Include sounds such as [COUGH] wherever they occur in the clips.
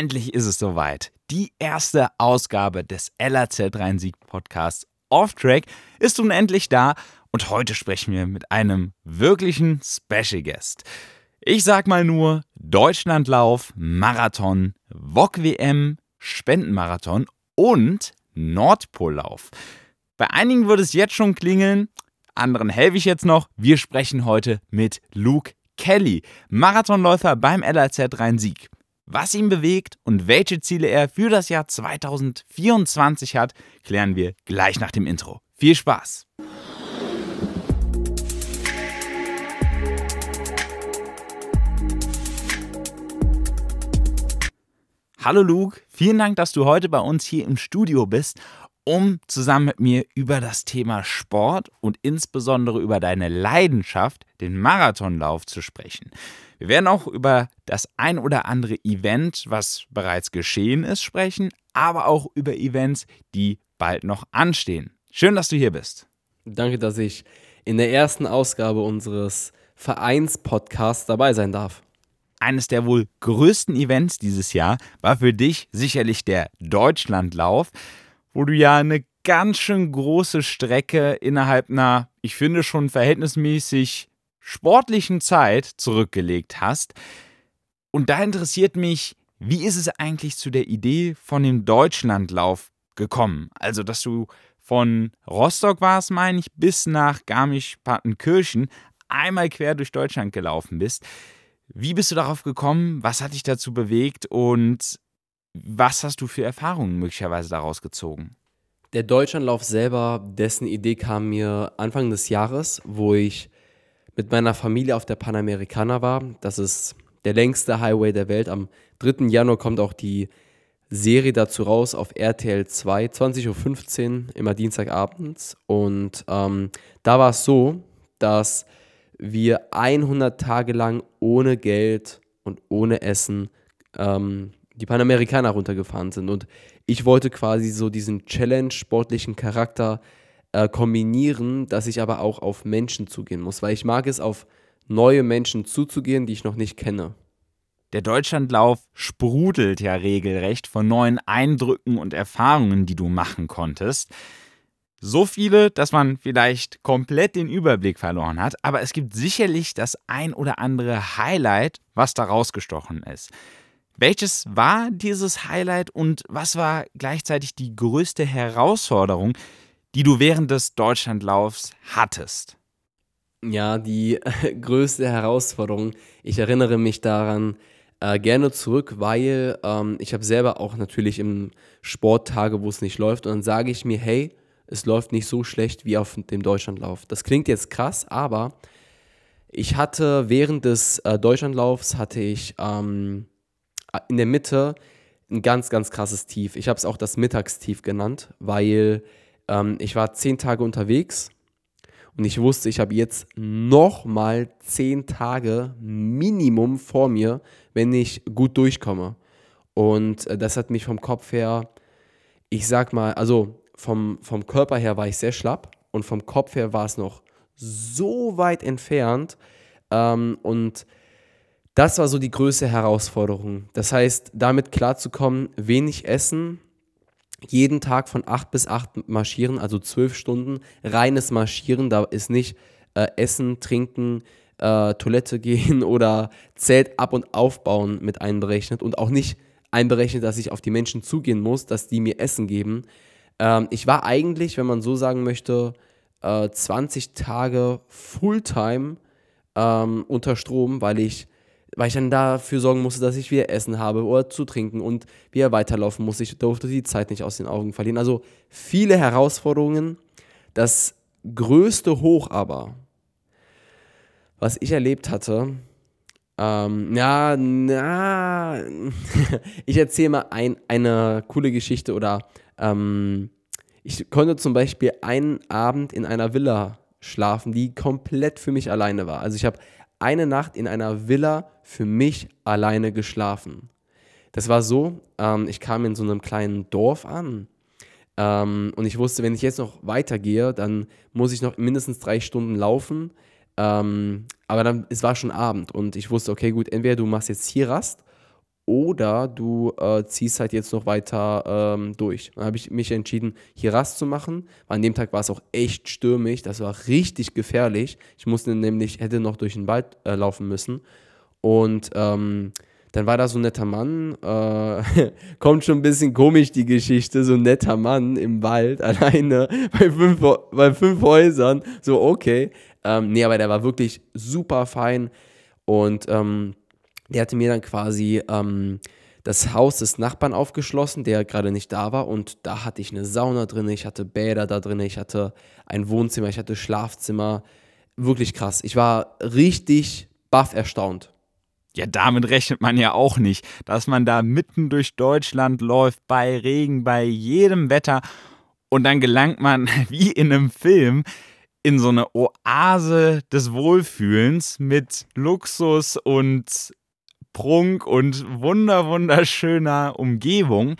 endlich ist es soweit. Die erste Ausgabe des LAZ Rhein-Sieg Podcasts Off Track ist nun endlich da und heute sprechen wir mit einem wirklichen Special Guest. Ich sag mal nur Deutschlandlauf, Marathon, VOG WM, Spendenmarathon und Nordpollauf. Bei einigen würde es jetzt schon klingeln, anderen helfe ich jetzt noch. Wir sprechen heute mit Luke Kelly, Marathonläufer beim LAZ Rhein-Sieg. Was ihn bewegt und welche Ziele er für das Jahr 2024 hat, klären wir gleich nach dem Intro. Viel Spaß! Hallo Luke, vielen Dank, dass du heute bei uns hier im Studio bist, um zusammen mit mir über das Thema Sport und insbesondere über deine Leidenschaft, den Marathonlauf, zu sprechen. Wir werden auch über das ein oder andere Event, was bereits geschehen ist, sprechen, aber auch über Events, die bald noch anstehen. Schön, dass du hier bist. Danke, dass ich in der ersten Ausgabe unseres Vereins-Podcasts dabei sein darf. Eines der wohl größten Events dieses Jahr war für dich sicherlich der Deutschlandlauf, wo du ja eine ganz schön große Strecke innerhalb einer, ich finde schon verhältnismäßig sportlichen Zeit zurückgelegt hast. Und da interessiert mich, wie ist es eigentlich zu der Idee von dem Deutschlandlauf gekommen? Also, dass du von Rostock warst, meine ich, bis nach Garmisch-Partenkirchen einmal quer durch Deutschland gelaufen bist. Wie bist du darauf gekommen? Was hat dich dazu bewegt? Und was hast du für Erfahrungen möglicherweise daraus gezogen? Der Deutschlandlauf selber, dessen Idee kam mir Anfang des Jahres, wo ich mit meiner Familie auf der Panamericana war. Das ist der längste Highway der Welt. Am 3. Januar kommt auch die Serie dazu raus auf RTL 2, 20.15 Uhr, immer Dienstagabends. Und ähm, da war es so, dass wir 100 Tage lang ohne Geld und ohne Essen ähm, die Panamericana runtergefahren sind. Und ich wollte quasi so diesen Challenge-sportlichen Charakter äh, kombinieren, dass ich aber auch auf Menschen zugehen muss, weil ich mag es, auf neue Menschen zuzugehen, die ich noch nicht kenne. Der Deutschlandlauf sprudelt ja regelrecht von neuen Eindrücken und Erfahrungen, die du machen konntest. So viele, dass man vielleicht komplett den Überblick verloren hat, aber es gibt sicherlich das ein oder andere Highlight, was da rausgestochen ist. Welches war dieses Highlight und was war gleichzeitig die größte Herausforderung, die du während des Deutschlandlaufs hattest? Ja, die [LAUGHS] größte Herausforderung. Ich erinnere mich daran äh, gerne zurück, weil ähm, ich habe selber auch natürlich im Sport Tage, wo es nicht läuft. Und dann sage ich mir, hey, es läuft nicht so schlecht wie auf dem Deutschlandlauf. Das klingt jetzt krass, aber ich hatte während des äh, Deutschlandlaufs hatte ich ähm, in der Mitte ein ganz, ganz krasses Tief. Ich habe es auch das Mittagstief genannt, weil ähm, ich war zehn Tage unterwegs und ich wusste, ich habe jetzt nochmal zehn Tage Minimum vor mir, wenn ich gut durchkomme. Und äh, das hat mich vom Kopf her, ich sag mal, also vom, vom Körper her war ich sehr schlapp und vom Kopf her war es noch so weit entfernt. Ähm, und das war so die größte Herausforderung. Das heißt, damit klarzukommen, wenig essen, jeden Tag von 8 bis 8 marschieren, also 12 Stunden, reines Marschieren, da ist nicht äh, Essen, Trinken, äh, Toilette gehen [LAUGHS] oder Zelt ab und aufbauen mit einberechnet und auch nicht einberechnet, dass ich auf die Menschen zugehen muss, dass die mir Essen geben. Ähm, ich war eigentlich, wenn man so sagen möchte, äh, 20 Tage Fulltime ähm, unter Strom, weil ich weil ich dann dafür sorgen musste, dass ich wieder Essen habe oder zu trinken und wieder weiterlaufen musste. Ich durfte die Zeit nicht aus den Augen verlieren. Also viele Herausforderungen. Das größte Hoch aber, was ich erlebt hatte, ähm, ja, na, [LAUGHS] ich erzähle mal ein, eine coole Geschichte oder ähm, ich konnte zum Beispiel einen Abend in einer Villa schlafen, die komplett für mich alleine war. Also ich habe eine Nacht in einer Villa für mich alleine geschlafen. Das war so, ähm, ich kam in so einem kleinen Dorf an ähm, und ich wusste, wenn ich jetzt noch weitergehe, dann muss ich noch mindestens drei Stunden laufen. Ähm, aber dann, es war schon Abend und ich wusste, okay, gut, entweder du machst jetzt hier Rast oder du äh, ziehst halt jetzt noch weiter ähm, durch. Dann habe ich mich entschieden, hier Rast zu machen. An dem Tag war es auch echt stürmisch, das war richtig gefährlich. Ich musste nämlich, hätte noch durch den Wald äh, laufen müssen. Und ähm, dann war da so ein netter Mann, äh, [LAUGHS] kommt schon ein bisschen komisch die Geschichte, so ein netter Mann im Wald, [LAUGHS] alleine bei fünf, bei fünf Häusern, so okay. Ähm, nee, aber der war wirklich super fein und ähm, der hatte mir dann quasi ähm, das Haus des Nachbarn aufgeschlossen, der gerade nicht da war und da hatte ich eine Sauna drin, ich hatte Bäder da drin, ich hatte ein Wohnzimmer, ich hatte Schlafzimmer, wirklich krass. Ich war richtig baff erstaunt. Ja, damit rechnet man ja auch nicht, dass man da mitten durch Deutschland läuft, bei Regen, bei jedem Wetter und dann gelangt man [LAUGHS] wie in einem Film in so eine Oase des Wohlfühlens mit Luxus und Prunk und wunder wunderschöner Umgebung.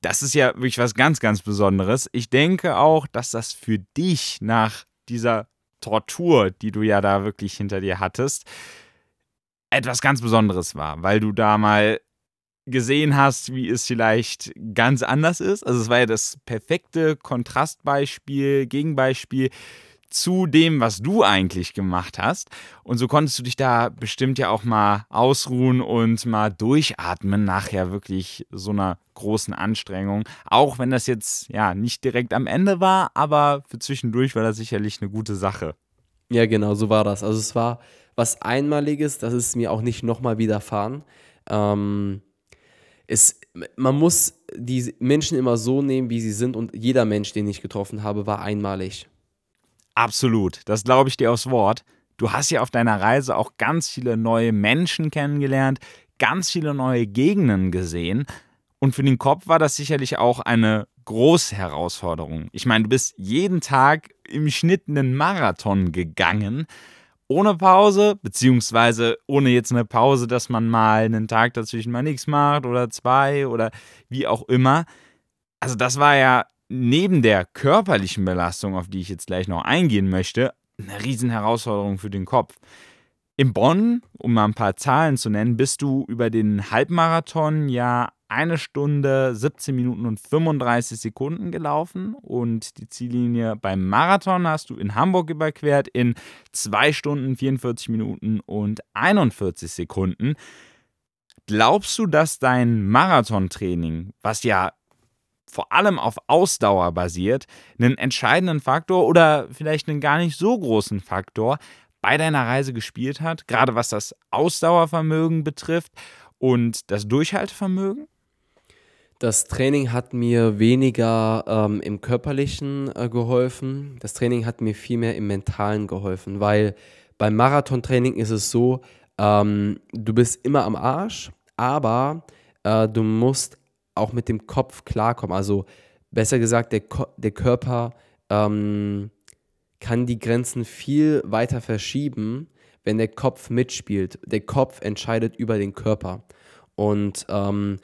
Das ist ja wirklich was ganz, ganz Besonderes. Ich denke auch, dass das für dich nach dieser Tortur, die du ja da wirklich hinter dir hattest, etwas ganz Besonderes war, weil du da mal gesehen hast, wie es vielleicht ganz anders ist. Also es war ja das perfekte Kontrastbeispiel, Gegenbeispiel zu dem, was du eigentlich gemacht hast. Und so konntest du dich da bestimmt ja auch mal ausruhen und mal durchatmen nach ja wirklich so einer großen Anstrengung. Auch wenn das jetzt ja nicht direkt am Ende war, aber für zwischendurch war das sicherlich eine gute Sache. Ja, genau, so war das. Also es war was Einmaliges, das ist mir auch nicht nochmal widerfahren. Ähm, es, man muss die Menschen immer so nehmen, wie sie sind und jeder Mensch, den ich getroffen habe, war einmalig. Absolut, das glaube ich dir aufs Wort. Du hast ja auf deiner Reise auch ganz viele neue Menschen kennengelernt, ganz viele neue Gegenden gesehen. Und für den Kopf war das sicherlich auch eine große Herausforderung. Ich meine, du bist jeden Tag im Schnitt einen Marathon gegangen ohne Pause, beziehungsweise ohne jetzt eine Pause, dass man mal einen Tag dazwischen mal nichts macht oder zwei oder wie auch immer. Also das war ja neben der körperlichen Belastung, auf die ich jetzt gleich noch eingehen möchte, eine Riesenherausforderung für den Kopf. In Bonn, um mal ein paar Zahlen zu nennen, bist du über den Halbmarathon ja eine Stunde, 17 Minuten und 35 Sekunden gelaufen und die Ziellinie beim Marathon hast du in Hamburg überquert in 2 Stunden, 44 Minuten und 41 Sekunden. Glaubst du, dass dein Marathontraining, was ja vor allem auf Ausdauer basiert, einen entscheidenden Faktor oder vielleicht einen gar nicht so großen Faktor bei deiner Reise gespielt hat, gerade was das Ausdauervermögen betrifft und das Durchhaltevermögen? Das Training hat mir weniger ähm, im körperlichen äh, geholfen. Das Training hat mir viel mehr im mentalen geholfen, weil beim Marathontraining ist es so, ähm, du bist immer am Arsch, aber äh, du musst auch mit dem Kopf klarkommen. Also besser gesagt, der, Ko der Körper ähm, kann die Grenzen viel weiter verschieben, wenn der Kopf mitspielt. Der Kopf entscheidet über den Körper. Und ähm,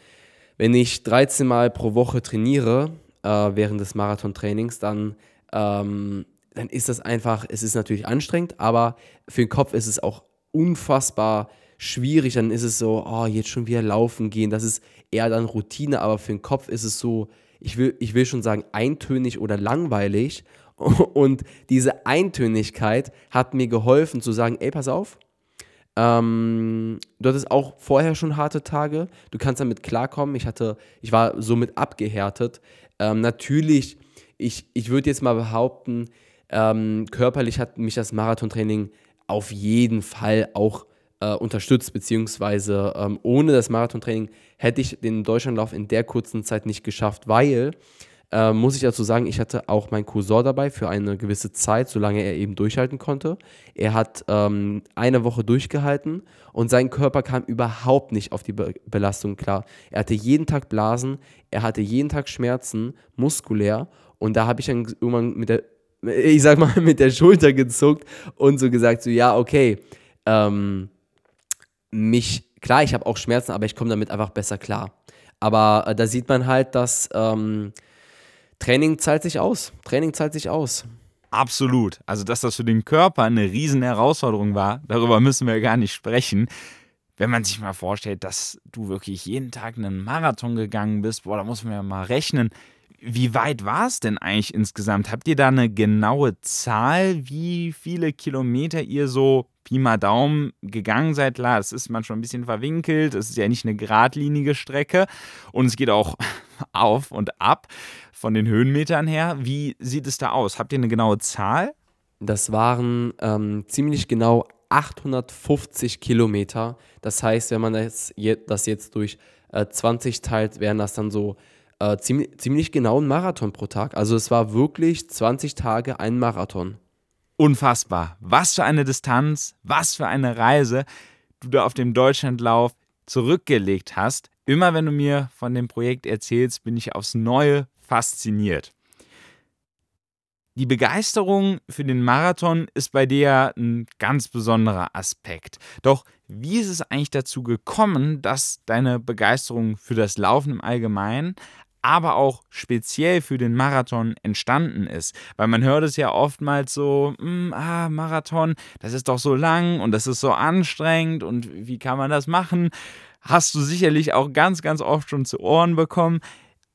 wenn ich 13 Mal pro Woche trainiere äh, während des Marathontrainings, dann, ähm, dann ist das einfach, es ist natürlich anstrengend, aber für den Kopf ist es auch unfassbar schwierig. Dann ist es so, oh, jetzt schon wieder laufen gehen. Das ist eher dann Routine, aber für den Kopf ist es so, ich will, ich will schon sagen, eintönig oder langweilig. [LAUGHS] Und diese Eintönigkeit hat mir geholfen zu sagen, ey, pass auf, ähm, du hattest auch vorher schon harte Tage. Du kannst damit klarkommen. Ich hatte, ich war somit abgehärtet. Ähm, natürlich, ich, ich würde jetzt mal behaupten, ähm, körperlich hat mich das Marathontraining auf jeden Fall auch äh, unterstützt, beziehungsweise ähm, ohne das Marathontraining hätte ich den Deutschlandlauf in der kurzen Zeit nicht geschafft, weil äh, muss ich dazu sagen, ich hatte auch meinen Cousin dabei für eine gewisse Zeit, solange er eben durchhalten konnte. Er hat ähm, eine Woche durchgehalten und sein Körper kam überhaupt nicht auf die Be Belastung klar. Er hatte jeden Tag Blasen, er hatte jeden Tag Schmerzen, muskulär und da habe ich dann irgendwann mit der, ich sag mal, [LAUGHS] mit der Schulter gezuckt und so gesagt, so ja, okay, ähm, mich, klar, ich habe auch Schmerzen, aber ich komme damit einfach besser klar. Aber äh, da sieht man halt, dass ähm, Training zahlt sich aus. Training zahlt sich aus. Absolut. Also, dass das für den Körper eine riesen Herausforderung war, darüber müssen wir gar nicht sprechen. wenn man sich mal vorstellt, dass du wirklich jeden Tag einen Marathon gegangen bist, boah, da muss man ja mal rechnen. Wie weit war es denn eigentlich insgesamt? Habt ihr da eine genaue Zahl, wie viele Kilometer ihr so Pi mal Daumen gegangen seid? Klar, es ist manchmal ein bisschen verwinkelt, es ist ja nicht eine geradlinige Strecke und es geht auch [LAUGHS] auf und ab von den Höhenmetern her. Wie sieht es da aus? Habt ihr eine genaue Zahl? Das waren ähm, ziemlich genau 850 Kilometer. Das heißt, wenn man das, jetzt durch äh, 20 teilt, wären das dann so äh, ziemlich, ziemlich genau ein Marathon pro Tag. Also es war wirklich 20 Tage ein Marathon. Unfassbar. Was für eine Distanz, was für eine Reise du da auf dem Deutschlandlauf zurückgelegt hast. Immer wenn du mir von dem Projekt erzählst, bin ich aufs Neue fasziniert. Die Begeisterung für den Marathon ist bei dir ein ganz besonderer Aspekt. Doch wie ist es eigentlich dazu gekommen, dass deine Begeisterung für das Laufen im Allgemeinen, aber auch speziell für den Marathon entstanden ist. Weil man hört es ja oftmals so, hm, ah, Marathon, das ist doch so lang und das ist so anstrengend und wie kann man das machen? Hast du sicherlich auch ganz, ganz oft schon zu Ohren bekommen.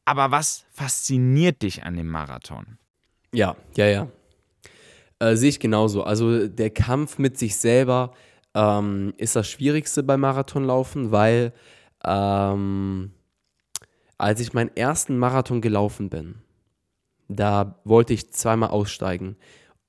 Aber was fasziniert dich an dem Marathon? Ja, ja, ja. Äh, sehe ich genauso. Also der Kampf mit sich selber ähm, ist das Schwierigste beim Marathonlaufen, weil ähm, als ich meinen ersten Marathon gelaufen bin, da wollte ich zweimal aussteigen.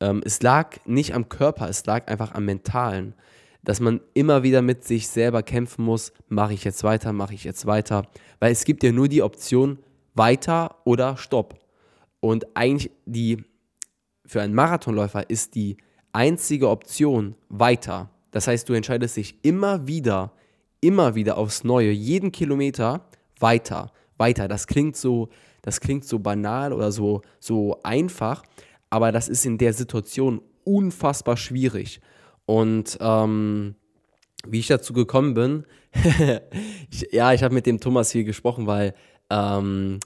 Ähm, es lag nicht am Körper, es lag einfach am Mentalen, dass man immer wieder mit sich selber kämpfen muss, mache ich jetzt weiter, mache ich jetzt weiter, weil es gibt ja nur die Option weiter oder stopp. Und eigentlich die, für einen Marathonläufer ist die einzige Option weiter. Das heißt, du entscheidest dich immer wieder, immer wieder aufs Neue, jeden Kilometer weiter, weiter. Das klingt so, das klingt so banal oder so, so einfach, aber das ist in der Situation unfassbar schwierig. Und ähm, wie ich dazu gekommen bin, [LAUGHS] ich, ja, ich habe mit dem Thomas viel gesprochen, weil ähm,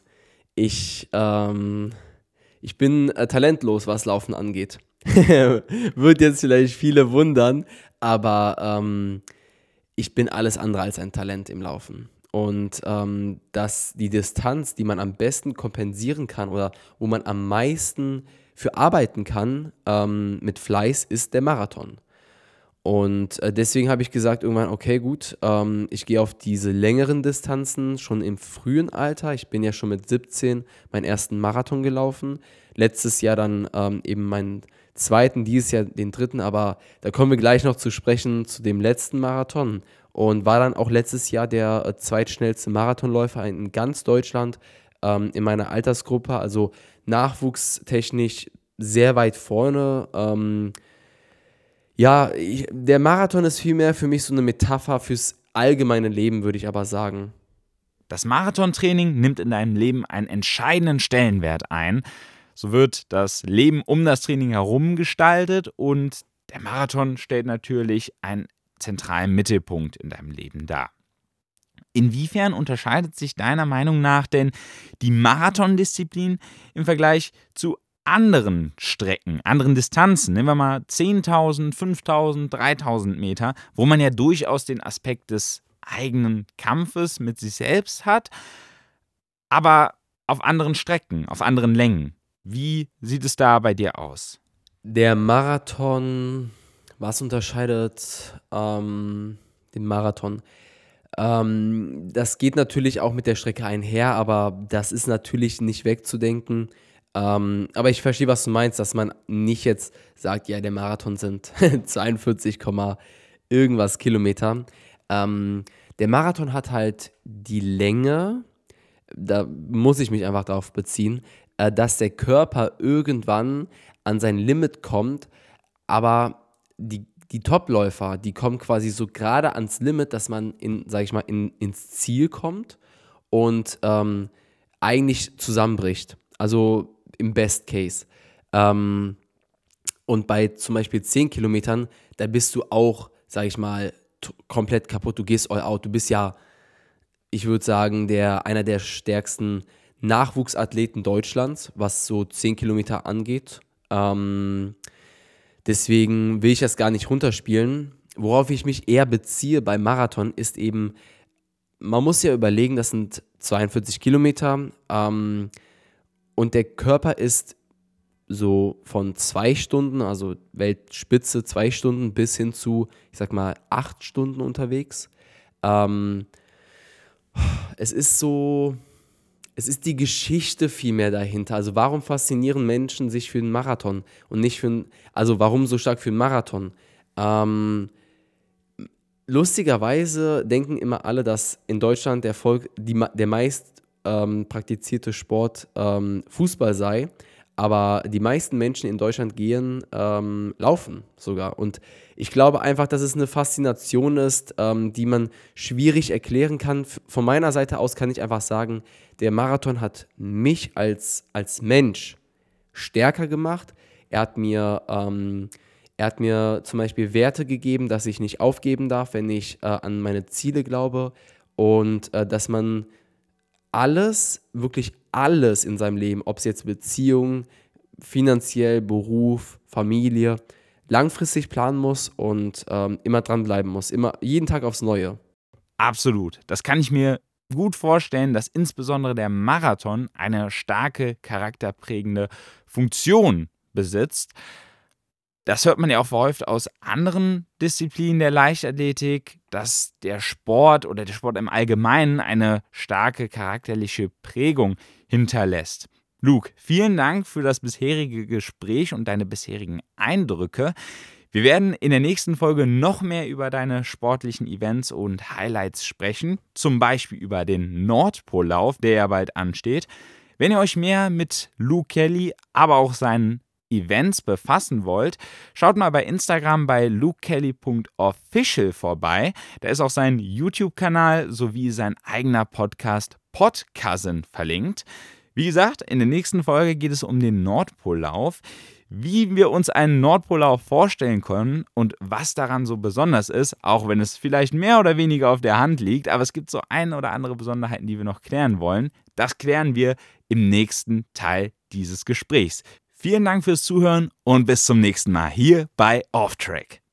ich, ähm, ich bin äh, talentlos, was Laufen angeht. [LAUGHS] Wird jetzt vielleicht viele wundern, aber ähm, ich bin alles andere als ein Talent im Laufen. Und ähm, dass die Distanz, die man am besten kompensieren kann oder wo man am meisten für arbeiten kann ähm, mit Fleiß, ist der Marathon. Und äh, deswegen habe ich gesagt irgendwann, okay, gut, ähm, ich gehe auf diese längeren Distanzen schon im frühen Alter. Ich bin ja schon mit 17 meinen ersten Marathon gelaufen. Letztes Jahr dann ähm, eben meinen zweiten, dieses Jahr den dritten, aber da kommen wir gleich noch zu sprechen zu dem letzten Marathon. Und war dann auch letztes Jahr der äh, zweitschnellste Marathonläufer in ganz Deutschland ähm, in meiner Altersgruppe. Also nachwuchstechnisch sehr weit vorne. Ähm, ja, ich, der Marathon ist vielmehr für mich so eine Metapher fürs allgemeine Leben, würde ich aber sagen. Das Marathontraining nimmt in deinem Leben einen entscheidenden Stellenwert ein. So wird das Leben um das Training herum gestaltet und der Marathon stellt natürlich einen zentralen Mittelpunkt in deinem Leben dar. Inwiefern unterscheidet sich deiner Meinung nach denn die Marathondisziplin im Vergleich zu anderen Strecken, anderen Distanzen, nehmen wir mal 10.000, 5.000, 3.000 Meter, wo man ja durchaus den Aspekt des eigenen Kampfes mit sich selbst hat, aber auf anderen Strecken, auf anderen Längen. Wie sieht es da bei dir aus? Der Marathon, was unterscheidet ähm, den Marathon? Ähm, das geht natürlich auch mit der Strecke einher, aber das ist natürlich nicht wegzudenken. Ähm, aber ich verstehe, was du meinst, dass man nicht jetzt sagt, ja, der Marathon sind [LAUGHS] 42, irgendwas Kilometer. Ähm, der Marathon hat halt die Länge, da muss ich mich einfach darauf beziehen, äh, dass der Körper irgendwann an sein Limit kommt, aber die, die Topläufer, die kommen quasi so gerade ans Limit, dass man in, sag ich mal, in, ins Ziel kommt und ähm, eigentlich zusammenbricht. Also im Best Case. Ähm, und bei zum Beispiel 10 Kilometern, da bist du auch, sag ich mal, komplett kaputt. Du gehst all out. Du bist ja, ich würde sagen, der, einer der stärksten Nachwuchsathleten Deutschlands, was so 10 Kilometer angeht. Ähm, deswegen will ich das gar nicht runterspielen. worauf ich mich eher beziehe beim Marathon, ist eben, man muss ja überlegen, das sind 42 Kilometer ähm, und der Körper ist so von zwei Stunden, also Weltspitze zwei Stunden, bis hin zu, ich sag mal, acht Stunden unterwegs. Ähm, es ist so, es ist die Geschichte vielmehr dahinter. Also warum faszinieren Menschen sich für einen Marathon und nicht für einen, also warum so stark für einen Marathon? Ähm, lustigerweise denken immer alle, dass in Deutschland der Volk die, der meist ähm, praktizierte Sport ähm, Fußball sei. Aber die meisten Menschen in Deutschland gehen ähm, laufen sogar. Und ich glaube einfach, dass es eine Faszination ist, ähm, die man schwierig erklären kann. Von meiner Seite aus kann ich einfach sagen, der Marathon hat mich als, als Mensch stärker gemacht. Er hat mir ähm, er hat mir zum Beispiel Werte gegeben, dass ich nicht aufgeben darf, wenn ich äh, an meine Ziele glaube und äh, dass man alles, wirklich alles in seinem Leben, ob es jetzt Beziehung, finanziell, Beruf, Familie, langfristig planen muss und ähm, immer dranbleiben muss, immer jeden Tag aufs Neue. Absolut. Das kann ich mir gut vorstellen, dass insbesondere der Marathon eine starke charakterprägende Funktion besitzt. Das hört man ja auch häufig aus anderen Disziplinen der Leichtathletik, dass der Sport oder der Sport im Allgemeinen eine starke charakterliche Prägung hinterlässt. Luke, vielen Dank für das bisherige Gespräch und deine bisherigen Eindrücke. Wir werden in der nächsten Folge noch mehr über deine sportlichen Events und Highlights sprechen, zum Beispiel über den Nordpollauf, der ja bald ansteht. Wenn ihr euch mehr mit Luke Kelly, aber auch seinen Events befassen wollt, schaut mal bei Instagram bei lukekelly.official vorbei. Da ist auch sein YouTube-Kanal sowie sein eigener Podcast Podcousin verlinkt. Wie gesagt, in der nächsten Folge geht es um den Nordpollauf, wie wir uns einen Nordpollauf vorstellen können und was daran so besonders ist, auch wenn es vielleicht mehr oder weniger auf der Hand liegt, aber es gibt so ein oder andere Besonderheiten, die wir noch klären wollen. Das klären wir im nächsten Teil dieses Gesprächs. Vielen Dank fürs Zuhören und bis zum nächsten Mal hier bei Off Track.